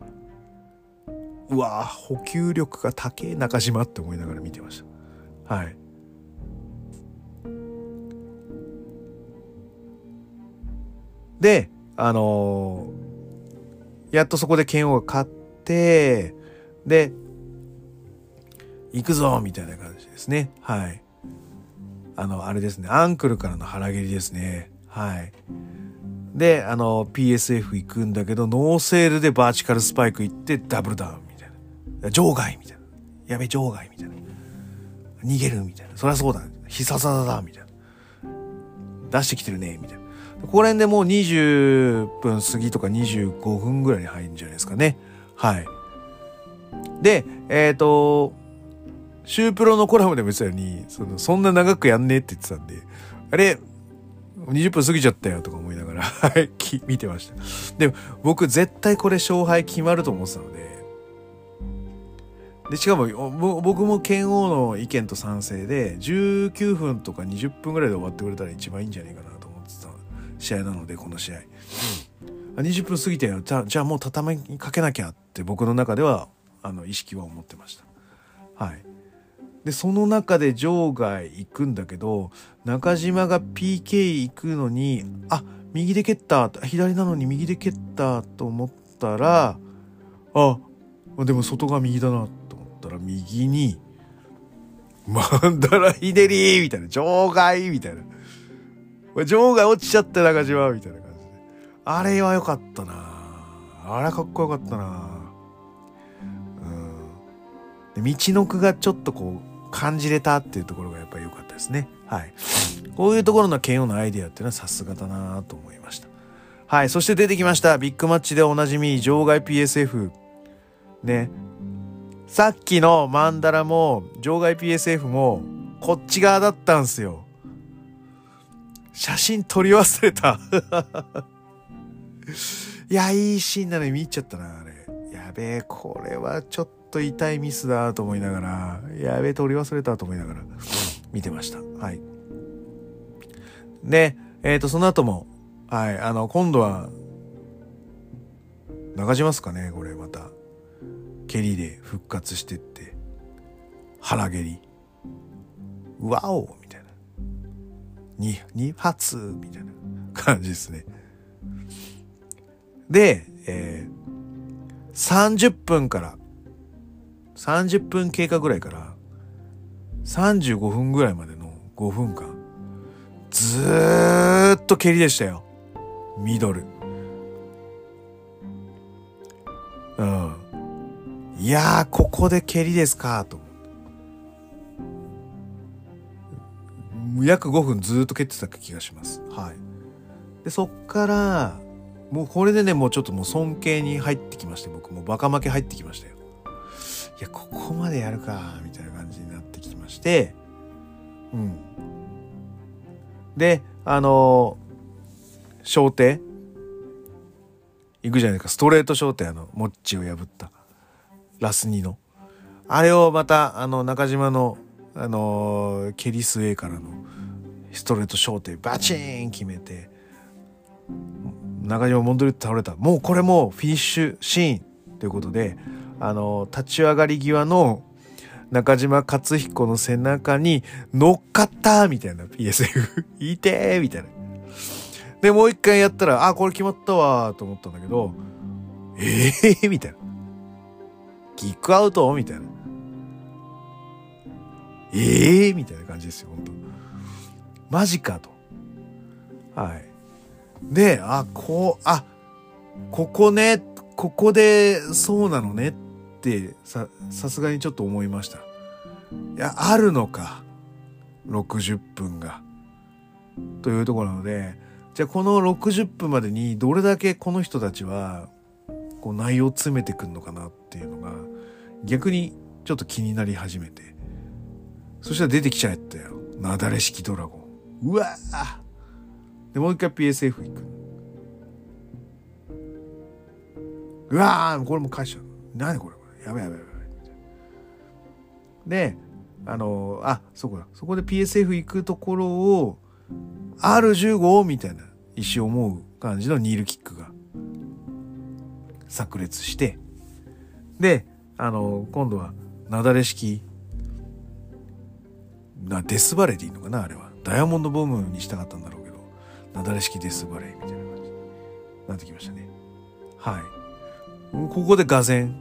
うわ補給力が高え中島って思いながら見てましたはいであのー、やっとそこで剣王が勝ってで行くぞみたいな感じですねはいあの、あれですね。アンクルからの腹蹴りですね。はい。で、あの、PSF 行くんだけど、ノーセールでバーチカルスパイク行ってダブルダウン。場外みたいな。やべ、場外みたいな。逃げるみたいな。そりゃそうだ。必殺技だみたいな。出してきてるねみたいな。ここら辺でもう20分過ぎとか25分ぐらいに入るんじゃないですかね。はい。で、えっ、ー、と、シュープロのコラムでも言ってたように、その、そんな長くやんねえって言ってたんで、あれ、20分過ぎちゃったよとか思いながら、はい、見てました。で、僕絶対これ勝敗決まると思ってたので、で、しかも、僕も剣王の意見と賛成で、19分とか20分ぐらいで終わってくれたら一番いいんじゃないかなと思ってた試合なので、この試合。うん、20分過ぎてよ。じゃあ、じゃあもう畳みかけなきゃって僕の中では、あの、意識は思ってました。はい。でその中で場外行くんだけど中島が PK 行くのにあ右で蹴った左なのに右で蹴ったと思ったらあでも外が右だなと思ったら右にマンダラヒデリーみたいな場外みたいな場外落ちちゃって中島みたいな感じであれは良かったなあれかっこよかったなうんで道のくがちょっとこう感じれたっていうところがやっぱり良かったですね。はい。こういうところの KO のアイデアっていうのはさすがだなと思いました。はい。そして出てきました。ビッグマッチでおなじみ、場外 PSF。ね。さっきのマンダラも、場外 PSF も、こっち側だったんすよ。写真撮り忘れた。*laughs* いや、いいシーンなの見ちゃったな、あれ。やべえ、これはちょっと痛いミスだと思いながら、やべえ、取り忘れたと思いながら、見てました。はい。で、えっ、ー、と、その後も、はい、あの、今度は、流しますかね、これまた。蹴りで復活してって、腹蹴り。ワオみたいな。二、二発みたいな感じですね。で、えー、30分から30分経過ぐらいから35分ぐらいまでの5分間ずーっと蹴りでしたよミドルうんいやーここで蹴りですかと約5分ずっと蹴ってた気がしますはいでそっからもうこれでねもうちょっともう尊敬に入ってきまして僕もバカ負け入ってきましたよいや、ここまでやるか、みたいな感じになってきまして、うん。で、あのー、小手？行くじゃないですか。ストレート小手、あの、モッチを破った。ラス2の。あれをまた、あの、中島の、あのー、ケリス A からのストレート小手バチーン決めて、中島モンドリュッ倒れた。もうこれもフィニッシュシーンということで、あの立ち上がり際の中島克彦の背中に乗っかったみたいな PSF。いてーみたいな。で、もう一回やったら、あ、これ決まったわと思ったんだけど、ええー、みたいな。キックアウト？みたいな。ええー、みたいな感じですよ、本当マジかと。はい。で、あ、こう、あ、ここね、ここでそうなのねってさ、さすがにちょっと思いました。いや、あるのか。60分が。というところなので、じゃあこの60分までにどれだけこの人たちは、こう内容を詰めてくんのかなっていうのが、逆にちょっと気になり始めて。そしたら出てきちゃったよ。なだれ式ドラゴン。うわで、もう一回 PSF 行く。うわこれも返しちゃう。何これこれ。やべやべやべ。で、あのあ、そこだ。そこで PSF 行くところを、R15 みたいな一瞬思う感じのニールキックが炸裂して、で、あの今度は、なだれ式、な、デスバレーでいいのかなあれは。ダイヤモンドボムにしたかったんだろうけど、なだれ式デスバレーみたいな感じになってきましたね。はい。ここでがぜん、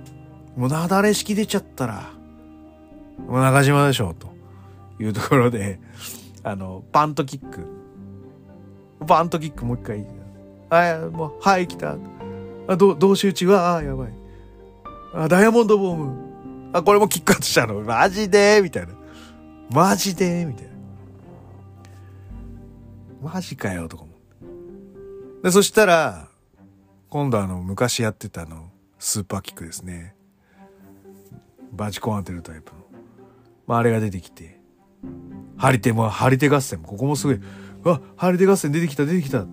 もうなだれ式出ちゃったら、もう中島でしょ、というところで、あの、パントキック。パントキックもう一回。あ、もう、はい、来た。あ、ど、同士打ちは、あ、やばい。あ、ダイヤモンドボーム。あ、これもキックアウトしたの。マジで？みたいな。マジで？みたいな。マジかよ、とかも。で、そしたら、今度あの、昔やってたあの、スーパーキックですね。バチコン当てるタイプの。まあ、あれが出てきて。張り手も、張り手合戦も、ここもすごい、わ、張り手合戦出てきた、出てきた。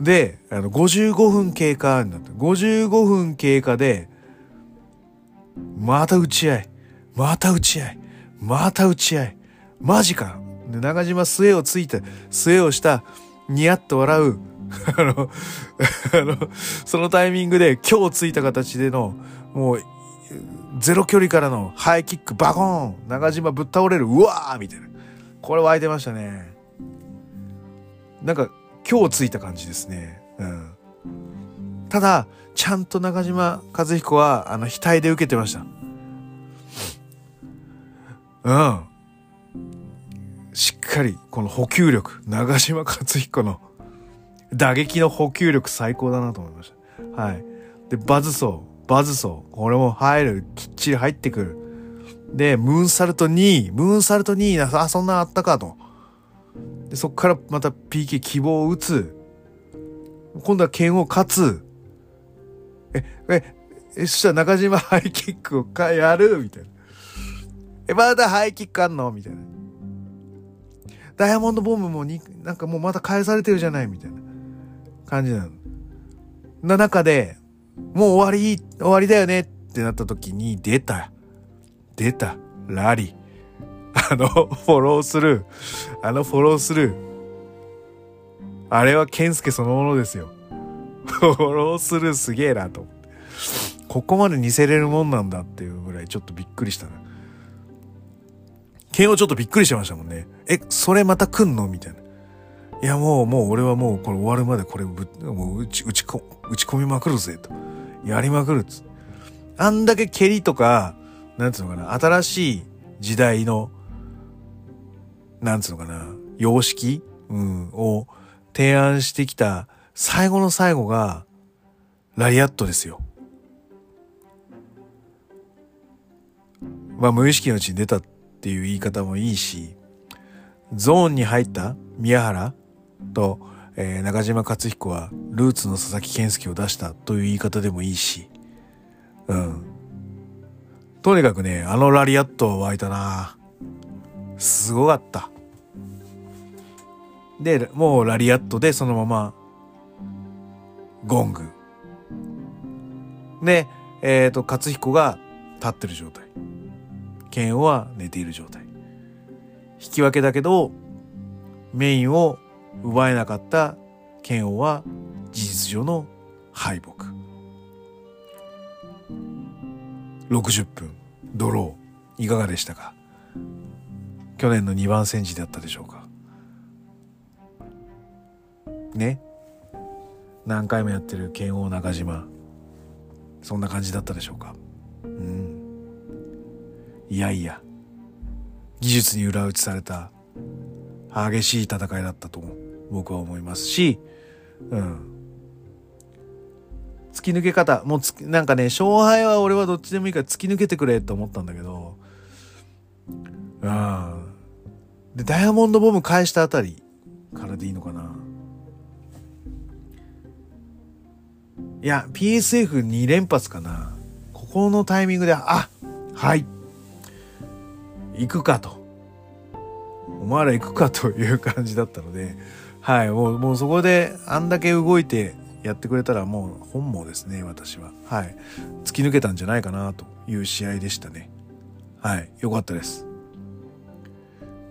で、あの、55分経過になった。55分経過で、また打ち合い。また打ち合い。また打ち合い。マジか。で、中島末をついて、末をした、ニヤッと笑う、*laughs* あの、あの、そのタイミングで今日ついた形での、もう、ゼロ距離からのハイキックバコーン中島ぶっ倒れるうわーみたいな。これ湧いてましたね。なんか、今日ついた感じですね。うん。ただ、ちゃんと中島和彦は、あの、額で受けてました。うん。しっかり、この補給力、長島和彦の打撃の補給力最高だなと思いました。はい。で、バズソー、バズソー、これも入る、きっちり入ってくる。で、ムーンサルト2、ムーンサルト2な、あ、そんなあったかと。で、そっからまた PK 希望を打つ。今度は剣を勝つ。え、え、え、そしたら中島 *laughs* ハイキックをかやる？みたいな。え、まだハイキックあんの？みたいな。ダイヤモンドボムもに、なんかもうまた返されてるじゃない？みたいな。感じなの。な中で、もう終わり、終わりだよね？ってなった時に出た。出た。ラリー。あの、フォローする。あのフォローする。あれはケンスケそのものですよ。フォローするすげえなと思って。ここまで似せれるもんなんだっていうぐらいちょっとびっくりしたな。ケンをちょっとびっくりしましたもんね。え、それまた来んのみたいな。いやもう、もう俺はもうこれ終わるまでこれぶもう打ち、打ちこ、打ち込みまくるぜと。やりまくるっつ。あんだけ蹴りとか、なんつうのかな、新しい時代の、なんつうのかな、様式、うん、を提案してきた最後の最後が、ラリアットですよ。まあ無意識のうちに出たっていう言い方もいいし、ゾーンに入った宮原と、えー、中島克彦はルーツの佐々木健介を出したという言い方でもいいし、うん。とにかくね、あのラリアットは湧いたなすごかった。で、もうラリアットでそのまま、ゴング。で、えっ、ー、と、勝彦が立ってる状態。剣は寝ている状態。引き分けだけど、メインを奪えなかった剣王は事実上の敗北。60分、ドロー、いかがでしたか？去年の2番戦時だったでしょうか？ね。何回もやってる剣王中島。そんな感じだったでしょうか。うん。いやいや。技術に裏打ちされた。激しい戦いだったと僕は思いますし、うん。突き抜け方、もうつなんかね、勝敗は俺はどっちでもいいから突き抜けてくれと思ったんだけど、うん。で、ダイヤモンドボム返したあたりからでいいのかな。いや、PSF2 連発かな。ここのタイミングで、あ、はい。行くかと。お前ら行くかという感じだったので、はい、もう、もうそこであんだけ動いてやってくれたらもう本望ですね、私は。はい。突き抜けたんじゃないかなという試合でしたね。はい、よかったです。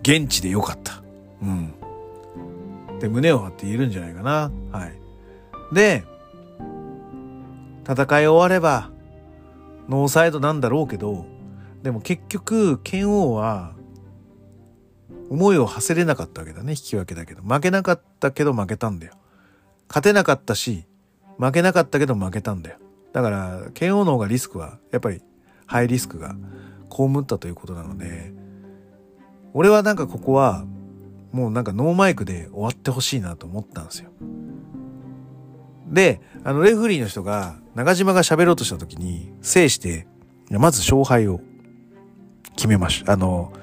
現地でよかった。うん。で、胸を張って言えるんじゃないかな。はい。で、戦い終われば、ノーサイドなんだろうけど、でも結局、剣王は、思いを馳せれなかったわけだね。引き分けだけど。負けなかったけど負けたんだよ。勝てなかったし、負けなかったけど負けたんだよ。だから、剣王の方がリスクは、やっぱり、ハイリスクが被ったということなので、俺はなんかここは、もうなんかノーマイクで終わってほしいなと思ったんですよ。で、あの、レフリーの人が、中島が喋ろうとした時に、制して、まず勝敗を決めましょう。あの、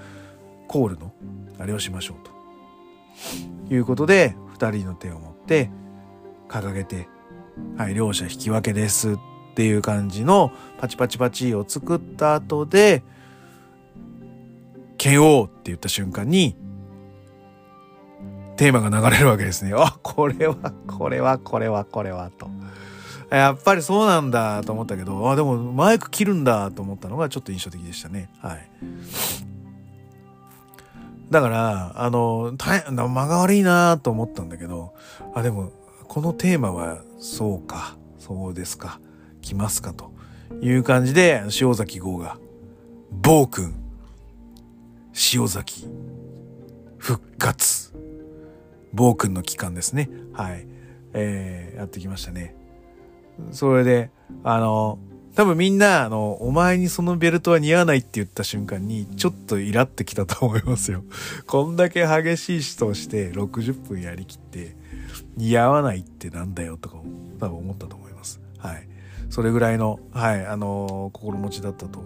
コールの、あれをしましょうと。いうことで、二人の手を持って、掲げて、はい、両者引き分けですっていう感じのパチパチパチを作った後で、KO って言った瞬間に、テーマが流れるわけですね。あ、これは、これは、これは、これは、と。やっぱりそうなんだと思ったけど、あ、でもマイク切るんだと思ったのがちょっと印象的でしたね。はい。だから、あの、大変、間が悪いなと思ったんだけど、あ、でも、このテーマは、そうか、そうですか、来ますかという感じで、塩崎号が、暴君、塩崎、復活、暴君の期間ですね。はい。えー、やってきましたね。それで、あの、多分みんな、あの、お前にそのベルトは似合わないって言った瞬間に、ちょっとイラってきたと思いますよ。*laughs* こんだけ激しい人をして60分やりきって、似合わないってなんだよとか、多分思ったと思います。はい。それぐらいの、はい、あの心持ちだったと、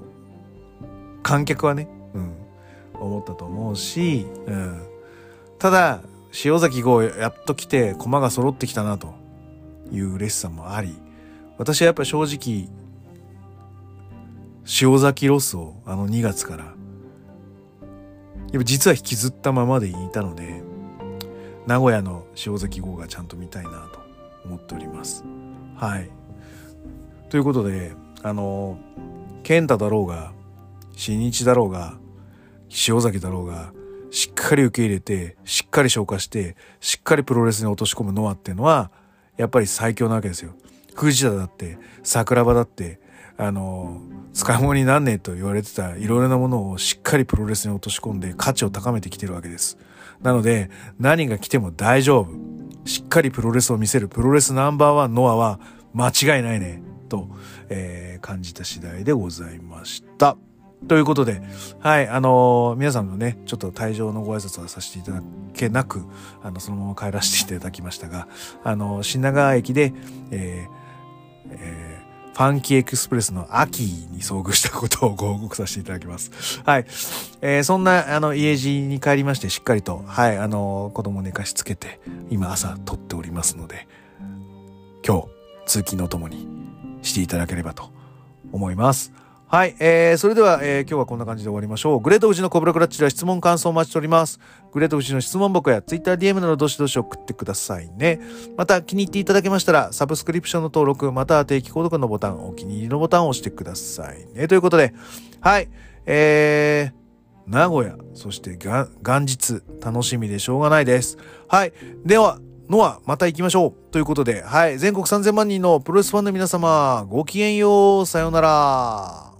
観客はね、うん、思ったと思うし、うん。ただ、塩崎号やっと来て、駒が揃ってきたなという嬉しさもあり、私はやっぱ正直、塩崎ロスをあの2月から、やっぱ実は引きずったままでいたので、名古屋の塩崎号がちゃんと見たいなと思っております。はい。ということで、あの、健太だろうが、新日だろうが、塩崎だろうが、しっかり受け入れて、しっかり消化して、しっかりプロレスに落とし込むノアっていうのは、やっぱり最強なわけですよ。藤田だって、桜庭だって、あの、使い物になんねえと言われてたいろいろなものをしっかりプロレスに落とし込んで価値を高めてきてるわけです。なので、何が来ても大丈夫。しっかりプロレスを見せるプロレスナンバーワンノアは間違いないね。と、えー、感じた次第でございました。ということで、はい、あのー、皆さんのね、ちょっと退場のご挨拶はさせていただけなく、あの、そのまま帰らせていただきましたが、あのー、品川駅で、えー、えー、ファンキーエクスプレスの秋に遭遇したことをご報告させていただきます。はい。えー、そんな、あの、家路に帰りまして、しっかりと、はい、あの、子供寝かしつけて、今朝撮っておりますので、今日、通勤のともにしていただければと思います。はい、えー、それでは、えー、今日はこんな感じで終わりましょう。グレート富士のコブラクラッチでは質問感想をお待ちしております。グレート富士の質問箱や TwitterDM などどしどし送ってくださいね。また気に入っていただけましたら、サブスクリプションの登録、または定期購読のボタン、お気に入りのボタンを押してくださいね。ということで、はい、えー、名古屋、そして元日、楽しみでしょうがないです。はい、では、のはまた行きましょう。ということで、はい、全国3000万人のプロレスファンの皆様、ごきげんよう、さようなら。